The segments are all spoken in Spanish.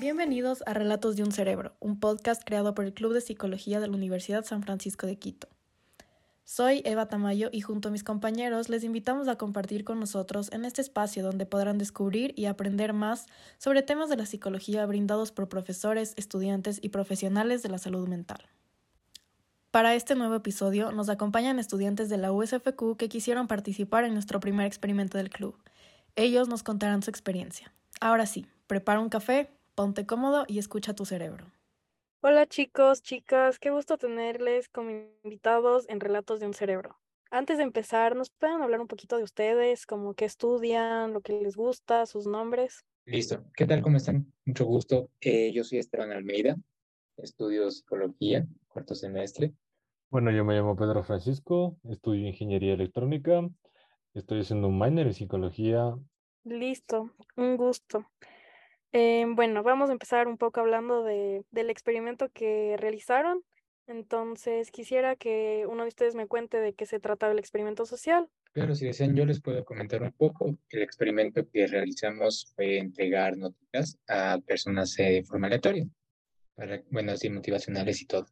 Bienvenidos a Relatos de un Cerebro, un podcast creado por el Club de Psicología de la Universidad San Francisco de Quito. Soy Eva Tamayo y junto a mis compañeros les invitamos a compartir con nosotros en este espacio donde podrán descubrir y aprender más sobre temas de la psicología brindados por profesores, estudiantes y profesionales de la salud mental. Para este nuevo episodio nos acompañan estudiantes de la USFQ que quisieron participar en nuestro primer experimento del club. Ellos nos contarán su experiencia. Ahora sí, prepara un café, ponte cómodo y escucha tu cerebro. Hola chicos, chicas, qué gusto tenerles como invitados en Relatos de un Cerebro. Antes de empezar, ¿nos pueden hablar un poquito de ustedes, como qué estudian, lo que les gusta, sus nombres? Listo. ¿Qué tal? ¿Cómo están? Mucho gusto. Eh, yo soy Esteban Almeida, estudio psicología, cuarto semestre. Bueno, yo me llamo Pedro Francisco, estudio ingeniería electrónica, estoy haciendo un minor en psicología. Listo, un gusto. Eh, bueno, vamos a empezar un poco hablando de, del experimento que realizaron. Entonces, quisiera que uno de ustedes me cuente de qué se trataba el experimento social. Claro, si desean, yo les puedo comentar un poco. El experimento que realizamos fue entregar notitas a personas de forma aleatoria, para, bueno, así motivacionales y todo.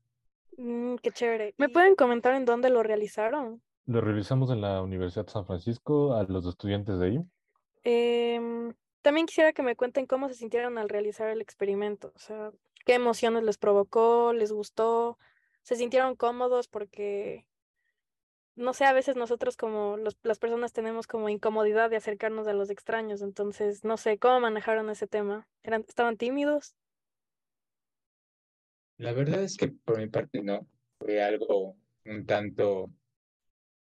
Mm, qué chévere. ¿Me pueden comentar en dónde lo realizaron? Lo realizamos en la Universidad de San Francisco a los estudiantes de ahí. Eh, también quisiera que me cuenten cómo se sintieron al realizar el experimento, o sea, qué emociones les provocó, les gustó, se sintieron cómodos porque, no sé, a veces nosotros como las personas tenemos como incomodidad de acercarnos a los extraños, entonces, no sé, ¿cómo manejaron ese tema? ¿Eran, ¿Estaban tímidos? La verdad es que por mi parte no, fue algo un tanto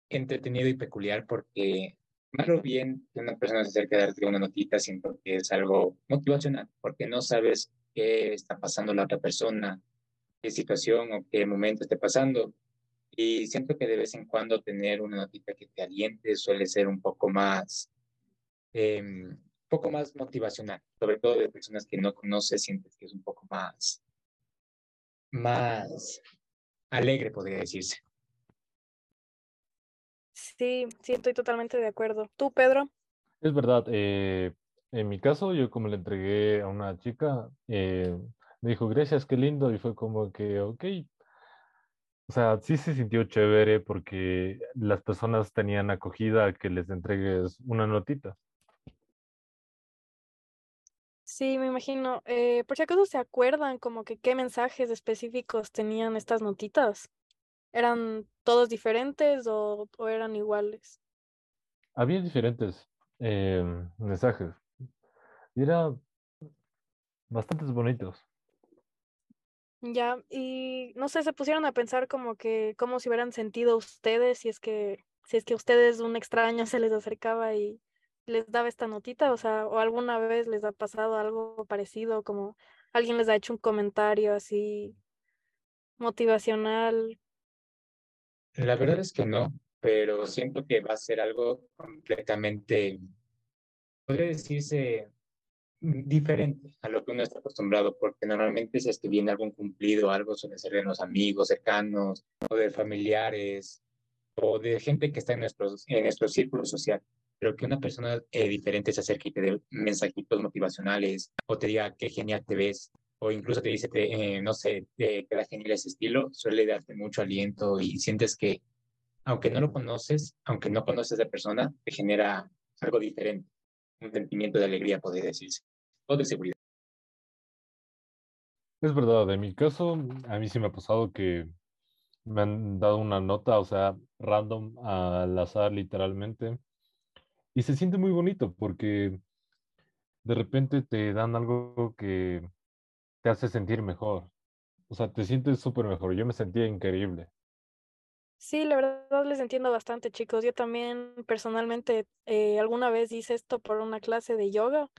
entretenido y peculiar porque Malo bien que una persona se acerque a darte una notita siento que es algo motivacional, porque no sabes qué está pasando la otra persona, qué situación o qué momento esté pasando. Y siento que de vez en cuando tener una notita que te aliente suele ser un poco más, eh, poco más motivacional, sobre todo de personas que no conoces, sientes que es un poco más, más alegre, podría decirse. Sí, sí, estoy totalmente de acuerdo. ¿Tú, Pedro? Es verdad, eh, en mi caso, yo como le entregué a una chica, eh, me dijo, gracias, qué lindo, y fue como que, ok. O sea, sí se sintió chévere porque las personas tenían acogida a que les entregues una notita. Sí, me imagino. Eh, por si acaso se acuerdan como que qué mensajes específicos tenían estas notitas. ¿Eran todos diferentes o, o eran iguales? Había diferentes eh, mensajes. Y eran bastantes bonitos. Ya, y no sé, se pusieron a pensar como que cómo se hubieran sentido ustedes si es que, si es que ustedes un extraño se les acercaba y les daba esta notita, o sea, o alguna vez les ha pasado algo parecido, como alguien les ha hecho un comentario así motivacional La verdad es que no, pero siento que va a ser algo completamente, podría decirse, mm, diferente a lo que uno está acostumbrado, porque normalmente si es que viene algún cumplido, algo suele ser de los amigos cercanos o de familiares o de gente que está en nuestro, en nuestro círculo social. Pero que una persona eh, diferente se acerque y te dé mensajitos motivacionales o te diga qué genial te ves o incluso te dice, te, eh, no sé, te queda genial ese estilo, suele darte mucho aliento y sientes que, aunque no lo conoces, aunque no conoces a persona, te genera algo diferente, un sentimiento de alegría, podría decirse, o de seguridad. Es verdad, en mi caso, a mí sí me ha pasado que me han dado una nota, o sea, random al azar, literalmente. Y se siente muy bonito porque de repente te dan algo que te hace sentir mejor. O sea, te sientes súper mejor. Yo me sentía increíble. Sí, la verdad les entiendo bastante, chicos. Yo también personalmente eh, alguna vez hice esto por una clase de yoga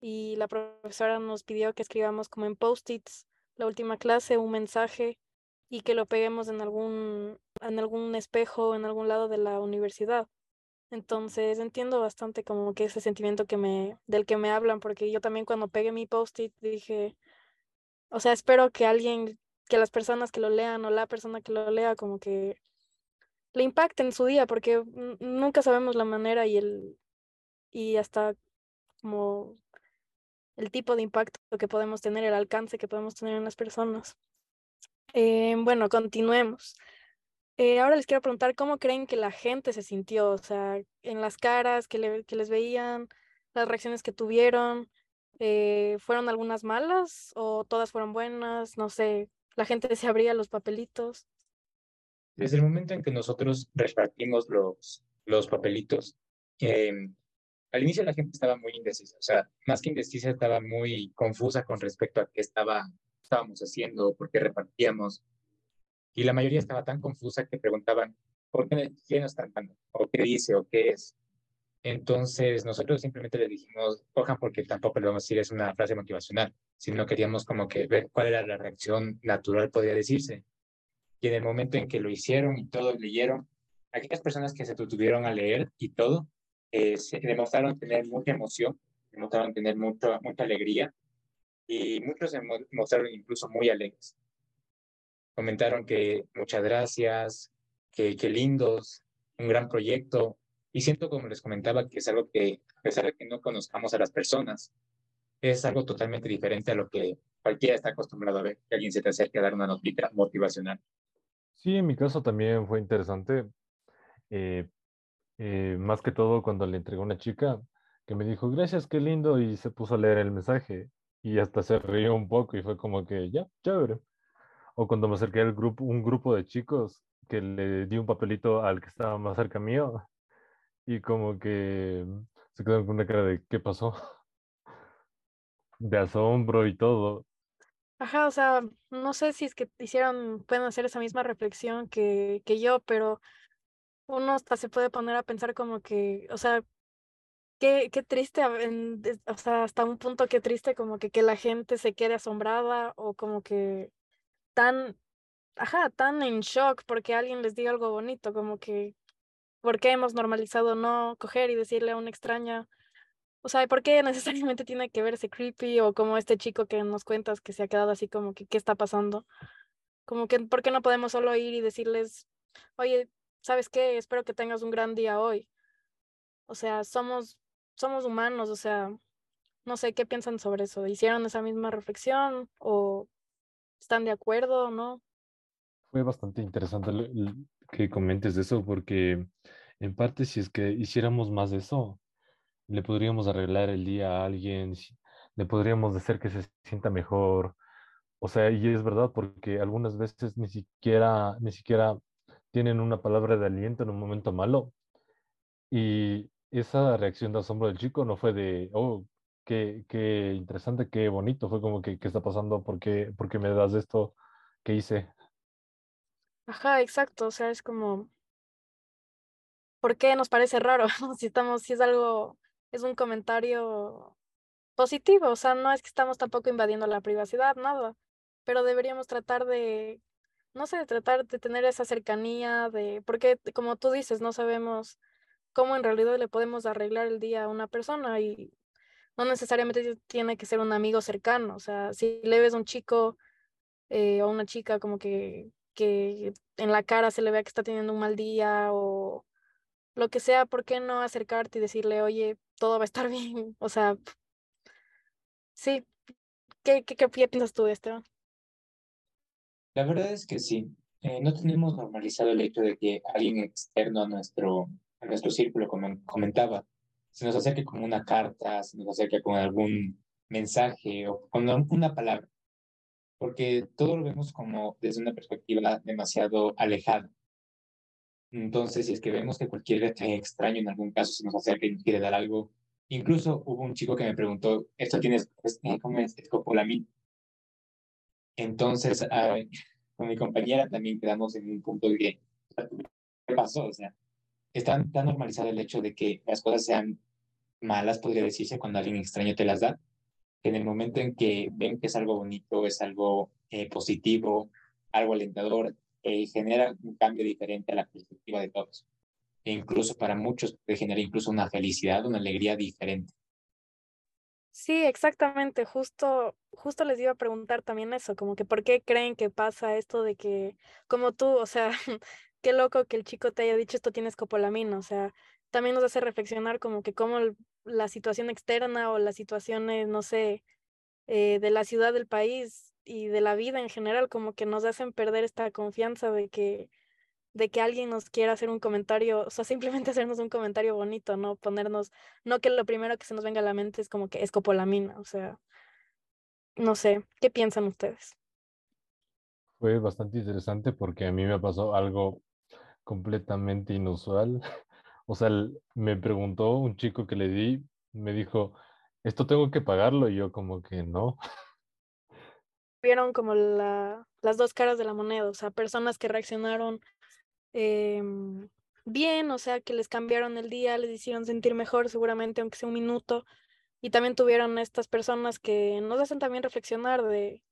y la profesora nos pidió que escribamos como en post-its la última clase un mensaje y que lo peguemos en algún en algún espejo en algún lado de la universidad. Entonces entiendo bastante como que ese sentimiento que me del que me hablan porque yo también cuando pegué mi post-it dije o sea, espero que alguien, que las personas que lo lean o la persona que lo lea como que le impacte en su día, porque nunca sabemos la manera y el y hasta como el tipo de impacto que podemos tener, el alcance que podemos tener en las personas. Eh, bueno, continuemos. Eh, ahora les quiero preguntar cómo creen que la gente se sintió, o sea, en las caras que, le, que les veían, las reacciones que tuvieron, eh, ¿fueron algunas malas o todas fueron buenas? No sé, la gente se abría los papelitos. Desde el momento en que nosotros repartimos los, los papelitos, em, al inicio la gente estaba muy indecisa, o sea, más que indecisa, estaba muy confusa con respecto a qué estaba, estábamos haciendo, por qué repartíamos. Y la mayoría estaba tan confusa que preguntaban, ¿por qué, quién nos están dando? ¿O qué dice? ¿O qué es? Entonces, nosotros simplemente le dijimos, cojan porque tampoco le vamos a decir es una frase motivacional, sino queríamos como que ver cuál era la reacción natural, podría decirse. Y en el momento en que lo hicieron y todos leyeron, aquellas personas que se tuvieron a leer y todo, eh, se demostraron tener mucha emoción, demostraron tener mucha, mucha alegría y muchos se mostraron incluso muy alegres. Comentaron que muchas gracias, que, que lindos, un gran proyecto. Y siento, como les comentaba, que es algo que, a pesar de que no conozcamos a las personas, es algo totalmente diferente a lo que cualquiera está acostumbrado a ver, que alguien se te acerque a dar una notita motivacional. Sí, en mi caso también fue interesante. Eh, eh, más que todo cuando le entregó una chica que me dijo, gracias, qué lindo, y se puso a leer el mensaje y hasta se rió un poco y fue como que, ya, chévere. O cuando me acerqué al grupo, un grupo de chicos que le di un papelito al que estaba más cerca mío y como que se quedaron con una cara de, ¿qué pasó? De asombro y todo. Ajá, o sea, no sé si es que hicieron, pueden hacer esa misma reflexión que, que yo, pero uno hasta se puede poner a pensar como que, o sea, qué, qué triste, o sea, hasta un punto qué triste como que, que la gente se quede asombrada o como que tan, ajá, tan en shock porque alguien les diga algo bonito, como que, ¿por qué hemos normalizado no coger y decirle a una extraña? O sea, ¿por qué necesariamente tiene que verse creepy o como este chico que nos cuentas que se ha quedado así como que, ¿qué está pasando? Como que, ¿por qué no podemos solo ir y decirles, oye, ¿sabes qué? Espero que tengas un gran día hoy. O sea, somos, somos humanos, o sea, no sé qué piensan sobre eso. ¿Hicieron esa misma reflexión o están de acuerdo o no? Fue bastante interesante que comentes eso porque en parte si es que hiciéramos más de eso, le podríamos arreglar el día a alguien, le podríamos hacer que se sienta mejor. O sea, y es verdad porque algunas veces ni siquiera, ni siquiera tienen una palabra de aliento en un momento malo. Y esa reacción de asombro del chico no fue de, oh, qué, qué interesante, qué bonito, fue como que, ¿qué está pasando? ¿Por qué, ¿Por qué me das esto? ¿Qué hice? Ajá, exacto, o sea, es como, ¿por qué nos parece raro? si estamos, si es algo, es un comentario positivo, o sea, no es que estamos tampoco invadiendo la privacidad, nada, pero deberíamos tratar de no sé, tratar de tener esa cercanía de, porque como tú dices, no sabemos cómo en realidad le podemos arreglar el día a una persona y no necesariamente tiene que ser un amigo cercano, o sea, si le ves a un chico eh, o una chica como que, que en la cara se le vea que está teniendo un mal día o lo que sea, ¿por qué no acercarte y decirle, oye, todo va a estar bien? O sea, sí, ¿qué, qué, qué piensas tú, Esteban? La verdad es que sí. Eh, no tenemos normalizado el hecho de que alguien externo a nuestro, a nuestro círculo, como comentaba, se nos acerque con una carta, se nos acerque con algún mensaje o con una palabra, porque todo lo vemos como desde una perspectiva demasiado alejada. Entonces, si es que vemos que cualquier extraño en algún caso se nos acerca y nos quiere dar algo, incluso hubo un chico que me preguntó, ¿esto tienes, cómo es escopolamina? Entonces, con mi compañera también quedamos en un punto de ¿qué pasó? O sea, está tan normalizado el hecho de que las cosas sean malas, podría decirse, cuando alguien extraño te las da, que en el momento en que ven que es algo bonito, es algo eh, positivo, algo alentador, eh, genera un cambio diferente a la perspectiva de todos. E incluso para muchos puede generar incluso una felicidad, una alegría diferente. Sí, exactamente. Justo, justo les iba a preguntar también eso, como que por qué creen que pasa esto de que, como tú, o sea, qué loco que el chico te haya dicho esto tienes copolamina, o sea, también nos hace reflexionar como que cómo la situación externa o las situaciones, no sé, eh, de la ciudad del país y de la vida en general, como que nos hacen perder esta confianza de que, de que alguien nos quiera hacer un comentario, o sea, simplemente hacernos un comentario bonito, no ponernos, no que lo primero que se nos venga a la mente es como que escopolamina, o sea, no sé, ¿qué piensan ustedes? Fue bastante interesante porque a mí me pasó algo completamente inusual. O sea, me preguntó un chico que le di, me dijo, ¿esto tengo que pagarlo? Y yo como que no. Vieron como la, las dos caras de la moneda, o sea, personas que reaccionaron em, bien, o sea, que les cambiaron el día, les hicieron sentir mejor, seguramente, aunque sea un minuto. Y también tuvieron estas personas que nos hacen también reflexionar de,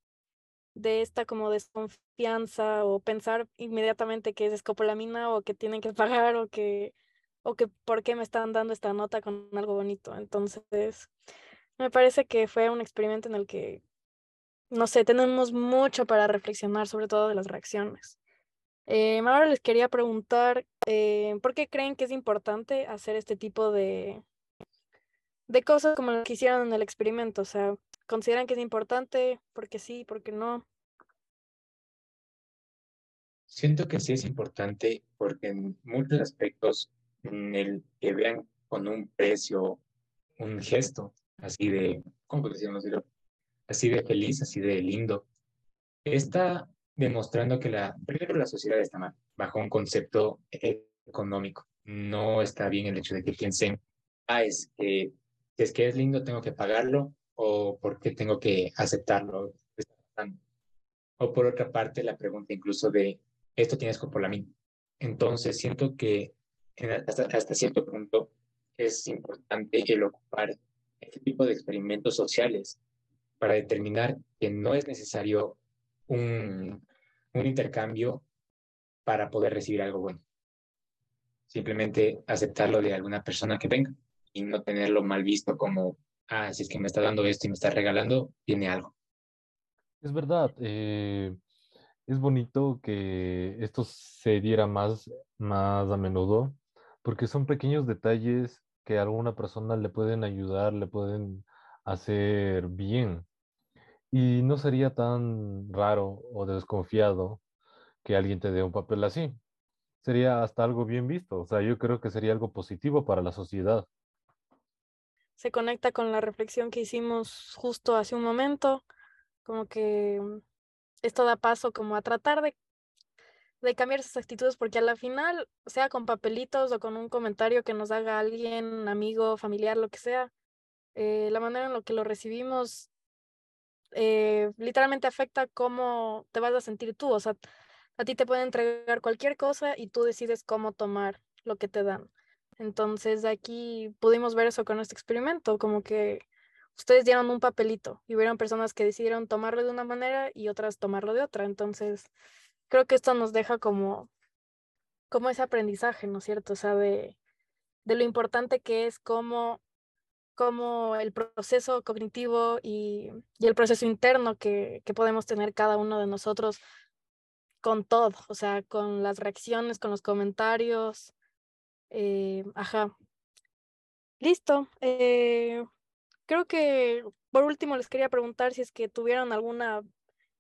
de esta como desconfianza o pensar inmediatamente que es escopolamina o que tienen que pagar o que o que por qué me están dando esta nota con algo bonito. Entonces, me parece que fue un experimento en el que, no sé, tenemos mucho para reflexionar, sobre todo de las reacciones. Eh, ahora les quería preguntar, eh, ¿por qué creen que es importante hacer este tipo de, de cosas como lo que hicieron en el experimento? O sea, ¿Consideran que es importante? Porque sí, porque no. Siento que sí es importante porque en muchos aspectos, en el que vean con un precio, un gesto así de, ¿cómo decirlo? Así de feliz, así de lindo, está demostrando que la, primero la sociedad está mal, bajo un concepto económico. No está bien el hecho de que piensen, ah, es que si es que es lindo, tengo que pagarlo, o por qué tengo que aceptarlo. O por otra parte, la pregunta incluso de, ¿esto tiene escopolamina? Entonces, siento que hasta, hasta cierto punto es importante el ocupar este tipo de experimentos sociales para determinar que no es necesario un, un intercambio para poder recibir algo bueno. Simplemente aceptarlo de alguna persona que venga y no tenerlo mal visto como ah, si es que me está dando esto y me está regalando, tiene algo. Es verdad, eh, es bonito que esto se diera más, más a menudo, porque son pequeños detalles que a alguna persona le pueden ayudar, le pueden hacer bien. Y no sería tan raro o desconfiado que alguien te dé un papel así. Sería hasta algo bien visto. O sea, yo creo que sería algo positivo para la sociedad se conecta con la reflexión que hicimos justo hace un momento, como que mm, esto da paso como a tratar de, de cambiar esas actitudes, porque a la final, sea con papelitos o con un comentario que nos haga alguien, amigo, familiar, lo que sea, eh, la manera en la que lo recibimos eh, literalmente afecta cómo te vas a sentir tú, o sea, a ti te pueden entregar cualquier cosa y tú decides cómo tomar lo que te dan. Entonces aquí pudimos ver eso con este experimento, como que ustedes dieron un papelito y hubieron personas que decidieron tomarlo de una manera y otras tomarlo de otra. Entonces creo que esto nos deja como, como ese aprendizaje, ¿no es cierto? O sea, de, de lo importante que es como, como el proceso cognitivo y, el proceso interno que, que podemos tener cada uno de nosotros con todo, o sea, con las reacciones, con los comentarios, eh, ajá. Listo. Eh, creo que por último les quería preguntar si es que tuvieron alguna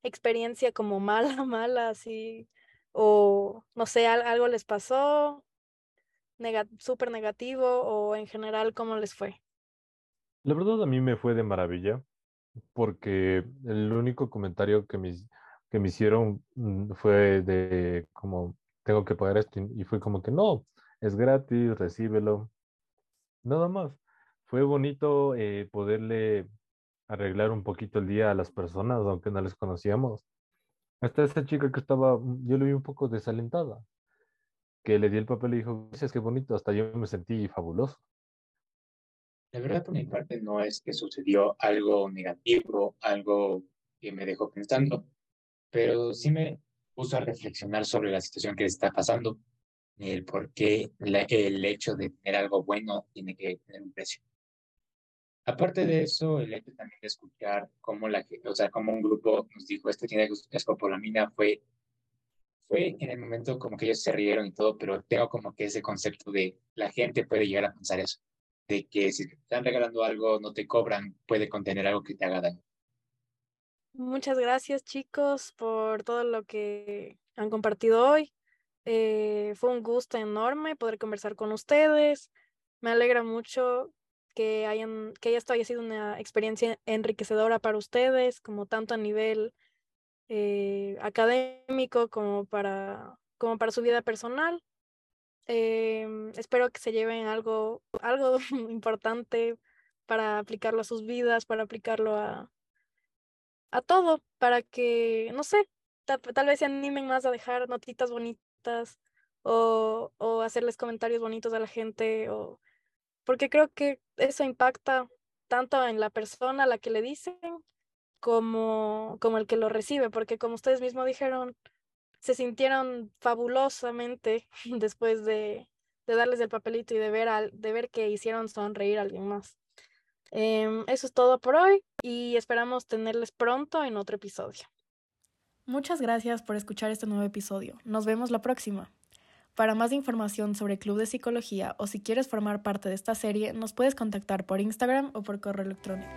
experiencia como mala, mala, así, o no sé, algo les pasó, súper negativo, o en general, ¿cómo les fue? La verdad a mí me fue de maravilla, porque el único comentario que me, que me hicieron mm, fue de como, tengo que pagar esto, y fue como que no, es gratis, recíbelo. Nada más. Fue bonito eh, poderle arreglar un poquito el día a las personas, aunque no les conocíamos. Hasta esa chica que estaba, mm, yo le vi un poco desalentada, que le di el papel y dijo, es que bonito, hasta yo me sentí fabuloso. La verdad, por mi parte, no es que sucedió algo negativo, algo que me dejó pensando, pero sí me puso a reflexionar sobre la situación que está pasando el por qué el hecho de tener algo bueno tiene que tener un precio. Aparte de eso, el hecho también de escuchar cómo, la, o sea, cómo un grupo nos dijo, esto tiene escopolamina, fue, fue en el momento como que ellos se rieron y todo, pero tengo como que ese concepto de la gente puede llegar a pensar eso. De que si te están regalando algo, no te cobran, puede contener algo que te haga daño. Muchas gracias chicos por todo lo que han compartido hoy. Eh, fue un gusto enorme poder conversar con ustedes. Me alegra mucho que, hayan, que esto haya sido una experiencia enriquecedora para ustedes, como tanto a nivel eh, académico como para, como para su vida personal. Em, espero que se lleven algo, algo importante para aplicarlo a sus vidas, para aplicarlo a, a todo, para que, no sé, tal, vez se animen más a dejar notitas bonitas o, o hacerles comentarios bonitos a la gente, o, porque creo que eso impacta tanto en la persona a la que le dicen como, como el que lo recibe, porque como ustedes mismos dijeron, se sintieron fabulosamente después de, de darles el papelito y de ver, al, de ver que hicieron sonreír a alguien más. Em, eso es todo por hoy y esperamos tenerles pronto en otro episodio. Muchas gracias por escuchar este nuevo episodio. Nos vemos la próxima. Para más información sobre Club de Psicología o si quieres formar parte de esta serie, nos puedes contactar por Instagram o por correo electrónico.